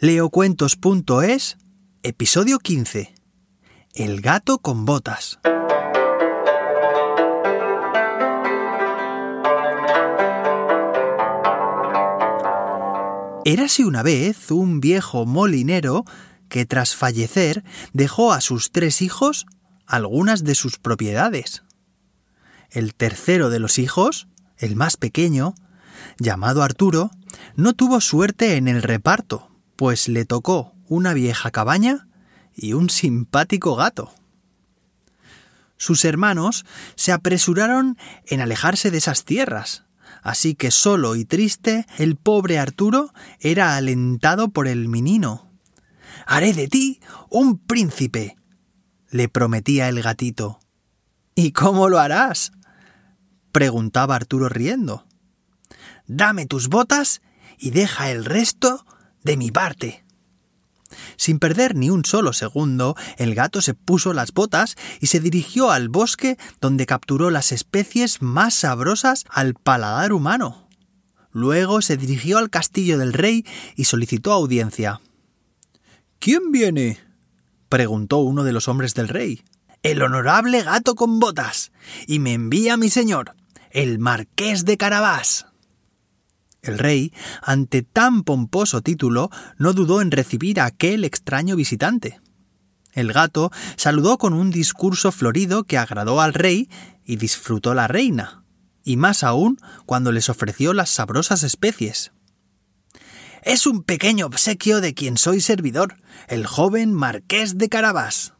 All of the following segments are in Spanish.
Leocuentos.es, episodio 15. El gato con botas. Érase una vez un viejo molinero que tras fallecer dejó a sus tres hijos algunas de sus propiedades. El tercero de los hijos, el más pequeño, llamado Arturo, no tuvo suerte en el reparto, pues le tocó una vieja cabaña y un simpático gato. Sus hermanos se apresuraron en alejarse de esas tierras, así que solo y triste el pobre Arturo era alentado por el menino. Haré de ti un príncipe, le prometía el gatito. ¿Y cómo lo harás? preguntaba Arturo riendo. Dame tus botas y deja el resto de mi parte. Sin perder ni un solo segundo, el gato se puso las botas y se dirigió al bosque donde capturó las especies más sabrosas al paladar humano. Luego se dirigió al castillo del rey y solicitó audiencia. ¿Quién viene? preguntó uno de los hombres del rey. El honorable gato con botas. Y me envía mi señor, el marqués de Carabás. El rey, ante tan pomposo título, no dudó en recibir a aquel extraño visitante. El gato saludó con un discurso florido que agradó al rey y disfrutó la reina, y más aún cuando les ofreció las sabrosas especies. Es un pequeño obsequio de quien soy servidor, el joven marqués de Carabás.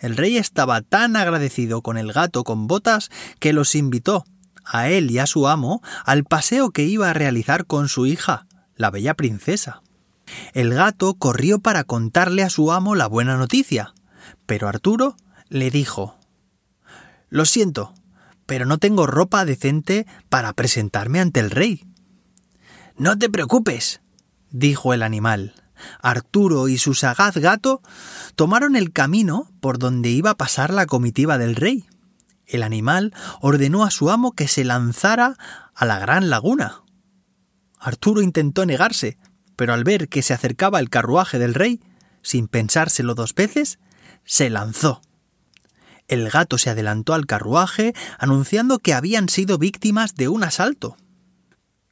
El rey estaba tan agradecido con el gato con botas que los invitó, a él y a su amo al paseo que iba a realizar con su hija, la bella princesa. El gato corrió para contarle a su amo la buena noticia, pero Arturo le dijo Lo siento, pero no tengo ropa decente para presentarme ante el rey. No te preocupes, dijo el animal. Arturo y su sagaz gato tomaron el camino por donde iba a pasar la comitiva del rey. El animal ordenó a su amo que se lanzara a la gran laguna. Arturo intentó negarse, pero al ver que se acercaba el carruaje del rey, sin pensárselo dos veces, se lanzó. El gato se adelantó al carruaje, anunciando que habían sido víctimas de un asalto.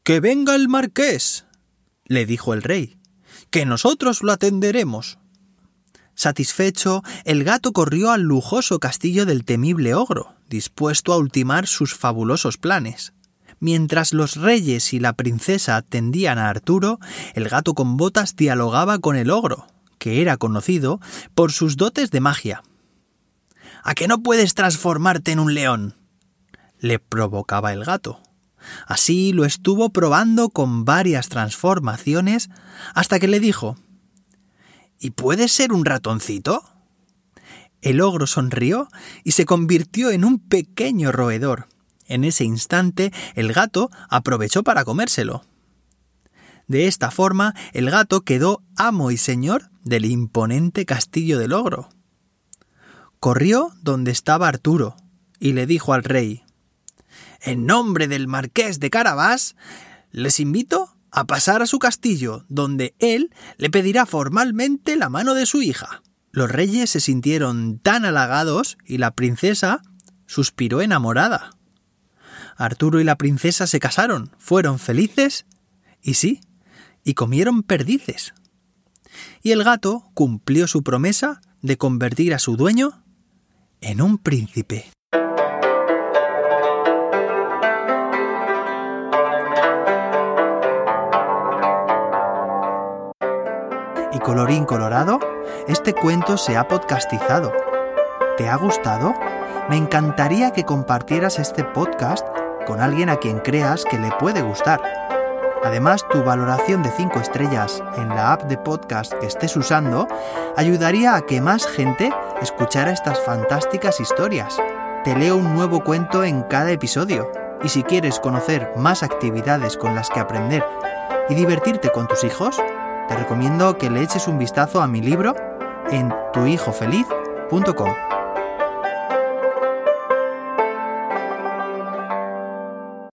Que venga el marqués, le dijo el rey, que nosotros lo atenderemos. Satisfecho, el gato corrió al lujoso castillo del temible ogro, dispuesto a ultimar sus fabulosos planes. Mientras los reyes y la princesa atendían a Arturo, el gato con botas dialogaba con el ogro, que era conocido por sus dotes de magia. ¿A qué no puedes transformarte en un león? le provocaba el gato. Así lo estuvo probando con varias transformaciones hasta que le dijo ¿Y puedes ser un ratoncito? El ogro sonrió y se convirtió en un pequeño roedor. En ese instante el gato aprovechó para comérselo. De esta forma el gato quedó amo y señor del imponente castillo del ogro. Corrió donde estaba Arturo y le dijo al rey En nombre del marqués de Carabás, les invito a pasar a su castillo, donde él le pedirá formalmente la mano de su hija. Los reyes se sintieron tan halagados y la princesa suspiró enamorada. Arturo y la princesa se casaron, fueron felices y sí, y comieron perdices. Y el gato cumplió su promesa de convertir a su dueño en un príncipe. Colorín colorado, este cuento se ha podcastizado. ¿Te ha gustado? Me encantaría que compartieras este podcast con alguien a quien creas que le puede gustar. Además, tu valoración de 5 estrellas en la app de podcast que estés usando ayudaría a que más gente escuchara estas fantásticas historias. Te leo un nuevo cuento en cada episodio. Y si quieres conocer más actividades con las que aprender y divertirte con tus hijos, te recomiendo que le eches un vistazo a mi libro en tuhijofeliz.com.